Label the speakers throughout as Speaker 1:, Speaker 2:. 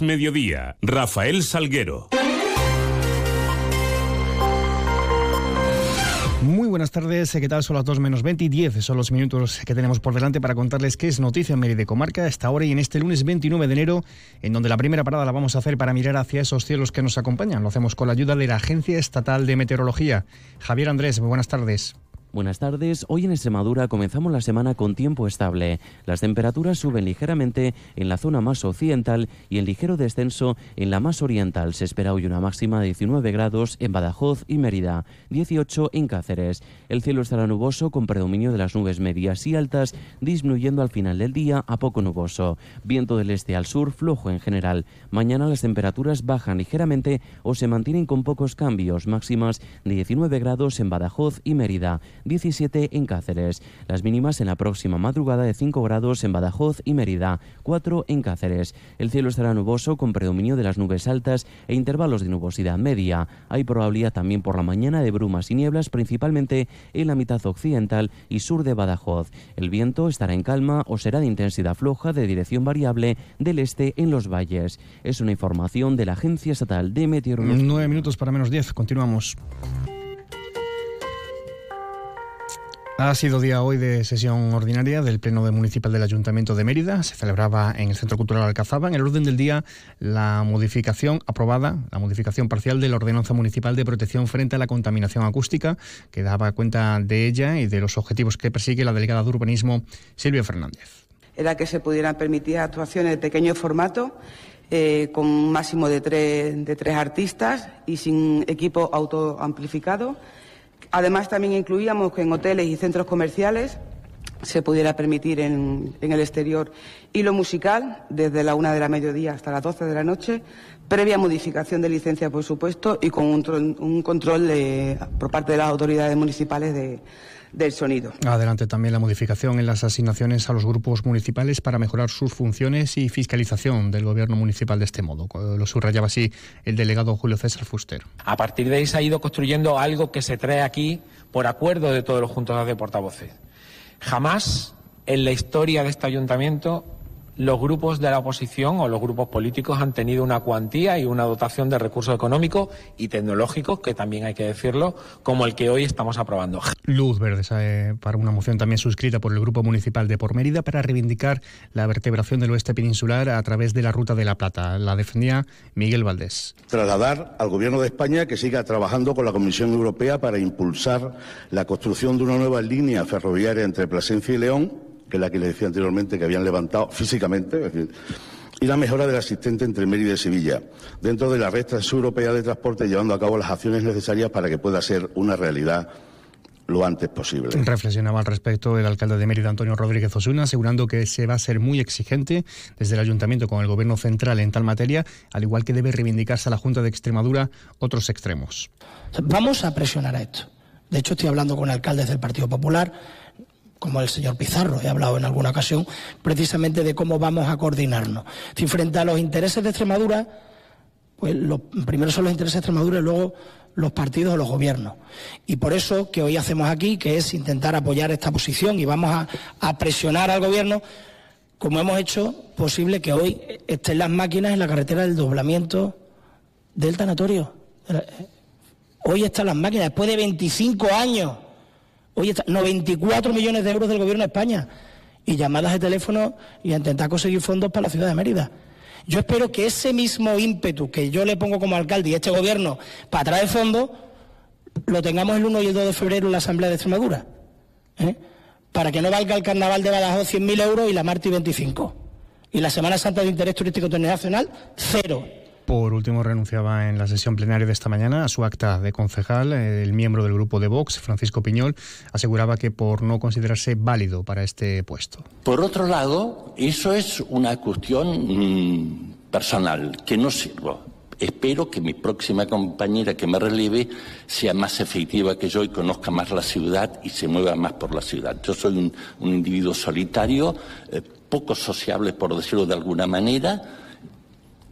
Speaker 1: Mediodía, Rafael Salguero.
Speaker 2: Muy buenas tardes, ¿qué tal? Son las 2 menos 20 y 10 son los minutos que tenemos por delante para contarles qué es noticia en Mérida Comarca a esta hora y en este lunes 29 de enero, en donde la primera parada la vamos a hacer para mirar hacia esos cielos que nos acompañan. Lo hacemos con la ayuda de la Agencia Estatal de Meteorología. Javier Andrés, muy buenas tardes.
Speaker 3: Buenas tardes. Hoy en Extremadura comenzamos la semana con tiempo estable. Las temperaturas suben ligeramente en la zona más occidental y en ligero descenso en la más oriental. Se espera hoy una máxima de 19 grados en Badajoz y Mérida, 18 en Cáceres. El cielo estará nuboso con predominio de las nubes medias y altas, disminuyendo al final del día a poco nuboso. Viento del este al sur flojo en general. Mañana las temperaturas bajan ligeramente o se mantienen con pocos cambios, máximas de 19 grados en Badajoz y Mérida. 17 en Cáceres. Las mínimas en la próxima madrugada de 5 grados en Badajoz y Mérida, 4 en Cáceres. El cielo estará nuboso con predominio de las nubes altas e intervalos de nubosidad media. Hay probabilidad también por la mañana de brumas y nieblas, principalmente en la mitad occidental y sur de Badajoz. El viento estará en calma o será de intensidad floja de dirección variable del este en los valles. Es una información de la Agencia Estatal de Meteorología.
Speaker 2: 9 minutos para menos 10. Continuamos. Ha sido día hoy de sesión ordinaria del Pleno Municipal del Ayuntamiento de Mérida. Se celebraba en el Centro Cultural Alcazaba. En el orden del día, la modificación aprobada, la modificación parcial de la Ordenanza Municipal de Protección frente a la contaminación acústica, que daba cuenta de ella y de los objetivos que persigue la delegada de Urbanismo, Silvia Fernández.
Speaker 4: Era que se pudieran permitir actuaciones de pequeño formato eh, con un máximo de tres, de tres artistas y sin equipo autoamplificado Además, también incluíamos que en hoteles y centros comerciales se pudiera permitir en, el exterior hilo musical desde la una de la mediodía hasta las doce de la noche, previa modificación de licencia, por supuesto, y con un, control por parte de las autoridades municipales de, del sonido.
Speaker 2: Adelante también la modificación en las asignaciones a los grupos municipales para mejorar sus funciones y fiscalización del gobierno municipal de este modo. Lo subrayaba así el delegado Julio César Fuster.
Speaker 5: A partir de ahí se ha ido construyendo algo que se trae aquí por acuerdo de todos los juntos de portavoces. Jamás en la historia de este ayuntamiento los grupos de la oposición o los grupos políticos han tenido una cuantía y una dotación de recursos económicos y tecnológicos, que también hay que decirlo, como el que hoy estamos aprobando.
Speaker 2: Luz verde para una moción también suscrita por el Grupo Municipal de Por Mérida para reivindicar la vertebración del oeste peninsular a través de la Ruta de la Plata. La defendía Miguel Valdés.
Speaker 6: Trasladar al Gobierno de España que siga trabajando con la Comisión Europea para impulsar la construcción de una nueva línea ferroviaria entre Plasencia y León que es la que le decía anteriormente, que habían levantado físicamente, y la mejora del asistente entre Mérida y Sevilla, dentro de la red transeuropea de transporte, llevando a cabo las acciones necesarias para que pueda ser una realidad lo antes posible.
Speaker 2: Reflexionaba al respecto el alcalde de Mérida, Antonio Rodríguez Osuna, asegurando que se va a ser muy exigente desde el ayuntamiento con el gobierno central en tal materia, al igual que debe reivindicarse a la Junta de Extremadura otros extremos.
Speaker 7: Vamos a presionar a esto. De hecho, estoy hablando con alcaldes del Partido Popular como el señor Pizarro, he hablado en alguna ocasión, precisamente de cómo vamos a coordinarnos. Si frente a los intereses de Extremadura, pues lo, primero son los intereses de Extremadura y luego los partidos o los gobiernos. Y por eso que hoy hacemos aquí, que es intentar apoyar esta posición y vamos a, a presionar al gobierno, como hemos hecho posible que hoy estén las máquinas en la carretera del doblamiento del tanatorio. Hoy están las máquinas, después de 25 años Oye, 94 millones de euros del gobierno de España y llamadas de teléfono y a intentar conseguir fondos para la ciudad de Mérida. Yo espero que ese mismo ímpetu que yo le pongo como alcalde y este gobierno para traer fondos, lo tengamos el 1 y el 2 de febrero en la Asamblea de Extremadura. ¿eh? Para que no valga el carnaval de Badajoz 100.000 euros y la Marti 25. Y la Semana Santa de Interés Turístico Internacional, cero.
Speaker 2: Por último, renunciaba en la sesión plenaria de esta mañana a su acta de concejal. El miembro del grupo de Vox, Francisco Piñol, aseguraba que por no considerarse válido para este puesto.
Speaker 8: Por otro lado, eso es una cuestión mm, personal, que no sirvo. Espero que mi próxima compañera que me relieve sea más efectiva que yo y conozca más la ciudad y se mueva más por la ciudad. Yo soy un, individuo solitario, eh, poco sociable, por decirlo de alguna manera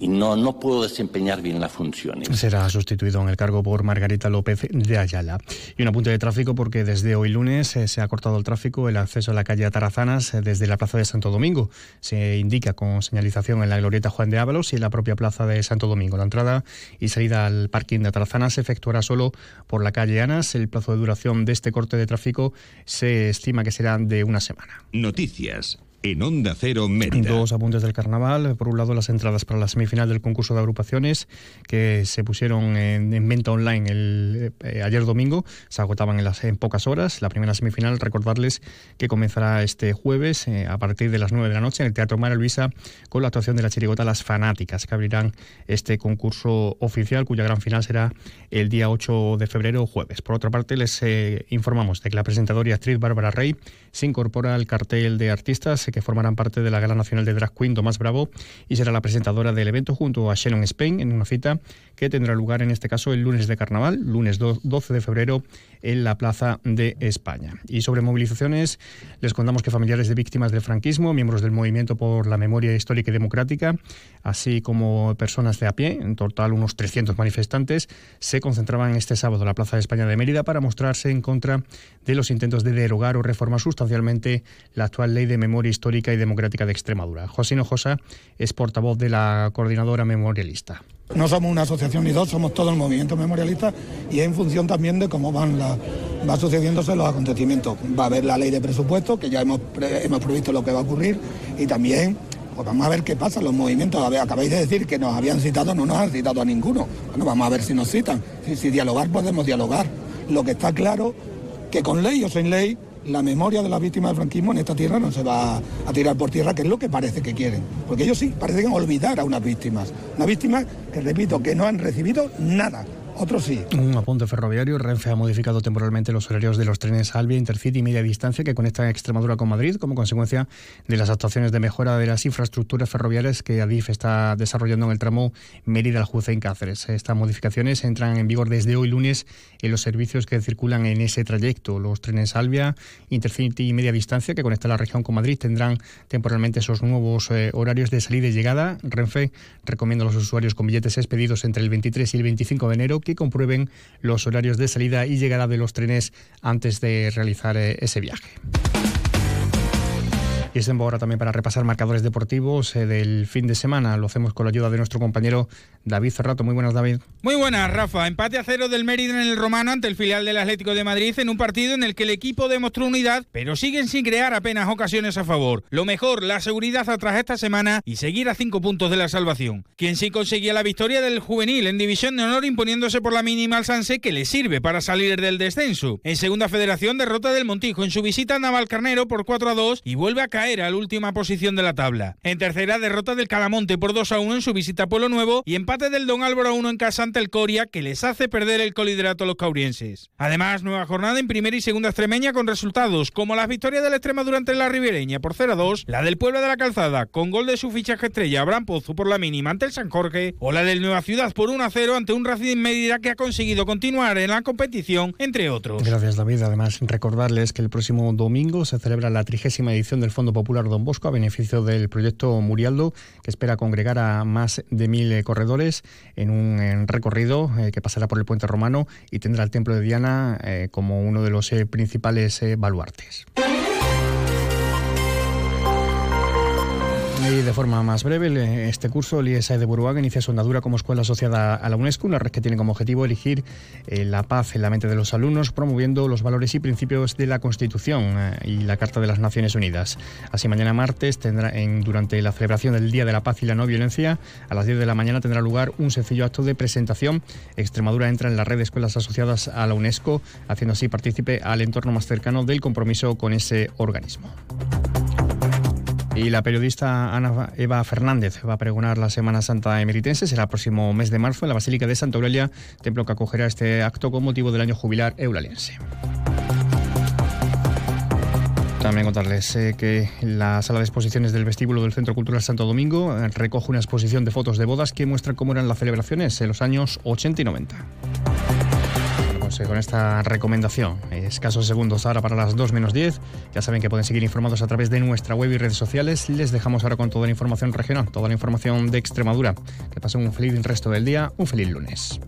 Speaker 8: y no, no puedo desempeñar bien las funciones.
Speaker 2: Será sustituido en el cargo por Margarita López de Ayala. Y un apunte de tráfico porque desde hoy lunes eh, se ha cortado el tráfico, el acceso a la calle Atarazanas eh, desde la plaza de Santo Domingo. Se indica con señalización en la glorieta Juan de Ábalos y en la propia plaza de Santo Domingo. La entrada y salida al parking de Atarazanas se efectuará solo por la calle Anas. El plazo de duración de este corte de tráfico se estima que será de una semana.
Speaker 1: Noticias en Onda Cero Mérida.
Speaker 2: Dos apuntes del carnaval. Por un lado, las entradas para la semifinal del concurso de agrupaciones que se pusieron en, venta online el, eh, ayer domingo. Se agotaban en, las, en pocas horas. La primera semifinal, recordarles que comenzará este jueves eh, a partir de las 9 de la noche en el Teatro Mara Luisa con la actuación de la chirigota Las Fanáticas, que abrirán este concurso oficial cuya gran final será el día 8 de febrero, jueves. Por otra parte, les eh, informamos de que la presentadora y actriz Bárbara Rey se incorpora al cartel de artistas que formarán parte de la Gala Nacional de Drag Queen Tomás Bravo y será la presentadora del evento junto a Shannon Spain en una cita que tendrá lugar en este caso el lunes de carnaval, lunes 12 de febrero en la Plaza de España. Y sobre movilizaciones, les contamos que familiares de víctimas del franquismo, miembros del Movimiento por la Memoria Histórica y Democrática, así como personas de a pie, en total unos 300 manifestantes, se concentraban este sábado en la Plaza de España de Mérida para mostrarse en contra de los intentos de derogar o reformar sustancialmente la actual Ley de Memoria Histórica y Democrática de Extremadura. José Hinojosa es portavoz de la coordinadora memorialista.
Speaker 9: No somos una asociación ni dos, somos todo el movimiento memorialista y es en función también de cómo van la, va sucediéndose los acontecimientos. Va a haber la ley de presupuesto, que ya hemos, hemos previsto lo que va a ocurrir, y también pues vamos a ver qué pasa, los movimientos, acabáis de decir que nos habían citado, no nos han citado a ninguno. Bueno, vamos a ver si nos citan. Si, si dialogar podemos dialogar. Lo que está claro que con ley o sin ley la memoria de las víctimas del franquismo en esta tierra no se va a tirar por tierra, que es lo que parece que quieren. Porque ellos sí, parecen olvidar a unas víctimas. Unas víctimas que, repito, que no han recibido nada. Otros sí.
Speaker 2: Un apunte ferroviario. Renfe ha modificado temporalmente los horarios de los trenes Albia, Intercity y Media Distancia que conectan Extremadura con Madrid como consecuencia de las actuaciones de mejora de las infraestructuras ferroviarias que Adif está desarrollando en el tramo Mérida-Aljuza Cáceres. Estas modificaciones entran en vigor desde hoy lunes en los servicios que circulan en ese trayecto. Los trenes Albia, Intercity y Media Distancia que conectan la región con Madrid tendrán temporalmente esos nuevos eh, horarios de salida y llegada. Renfe recomienda a los usuarios con billetes expedidos entre el 23 y el 25 de enero que comprueben los horarios de salida y llegada de los trenes antes de realizar eh, ese viaje. Y es ahora también para repasar marcadores deportivos eh, del fin de semana. Lo hacemos con la ayuda de nuestro compañero David Cerrato. Muy buenas, David.
Speaker 10: Muy buenas, Rafa. Empate a cero del Mérida en el Romano ante el filial del Atlético de Madrid en un partido en el que el equipo demostró unidad, pero siguen sin crear apenas ocasiones a favor. Lo mejor, la seguridad atrás esta semana y seguir a cinco puntos de la salvación. Quien sí conseguía la victoria del juvenil en División de Honor imponiéndose por la mínima al Sanse que le sirve para salir del descenso. En Segunda Federación, derrota del Montijo en su visita a Navalcarnero por 4 a 2 y vuelve a caer a la última posición de la tabla. En tercera, derrota del Calamonte por 2 a 1 en su visita a Pueblo Nuevo y empate del Don Álvaro 1 en casa ante el Coria que les hace perder el coliderato a los caurienses. Además, nueva jornada en primera y segunda extremeña con resultados como las victorias del Extrema durante la Ribereña por 0 a 2, la del Pueblo de la Calzada con gol de su fichaje estrella Abraham Pozo por la mínima ante el San Jorge o la del Nueva Ciudad por 1 a 0 ante un Racing Mérida que ha conseguido continuar en la competición, entre otros.
Speaker 2: Gracias David. Además, recordarles que el próximo domingo se celebra la trigésima edición del Fondo Popular Don Bosco a beneficio del proyecto Murialdo, que espera congregar a más de mil eh, corredores en un recorrido eh, que pasará por el puente romano y tendrá el templo de Diana eh, como uno de los principales baluartes. Y de forma más breve, este curso, el IESA de Buruaga inicia su andadura como escuela asociada a la UNESCO, una red que tiene como objetivo elegir eh, la paz en la mente de los alumnos, promoviendo los valores y principios de la Constitución eh, y la Carta de las Naciones Unidas. Así, mañana martes, tendrá en, durante la celebración del Día de la Paz y la No Violencia, a las 10 de la mañana tendrá lugar un sencillo acto de presentación. Extremadura entra en la red de escuelas asociadas a la UNESCO, haciendo así partícipe al entorno más cercano del compromiso con ese organismo. Y la periodista Ana Eva Fernández va a pregonar la Semana Santa emeritense. Será el próximo mes de marzo en la Basílica de Santa Aurelia, templo que acogerá este acto con motivo del año jubilar eulaliense. También contarles eh, que la sala de exposiciones del vestíbulo del Centro Cultural Santo Domingo eh, recoge una exposición de fotos de bodas que muestra cómo eran las celebraciones en los años 80 y 90 Eh, con esta recomendación, escasos segundos ahora para las 2 menos 10. Ya saben que pueden seguir informados a través de nuestra web y redes sociales. Les dejamos ahora con toda la información regional, toda la información de Extremadura. Que pasen un feliz resto del día, un feliz lunes.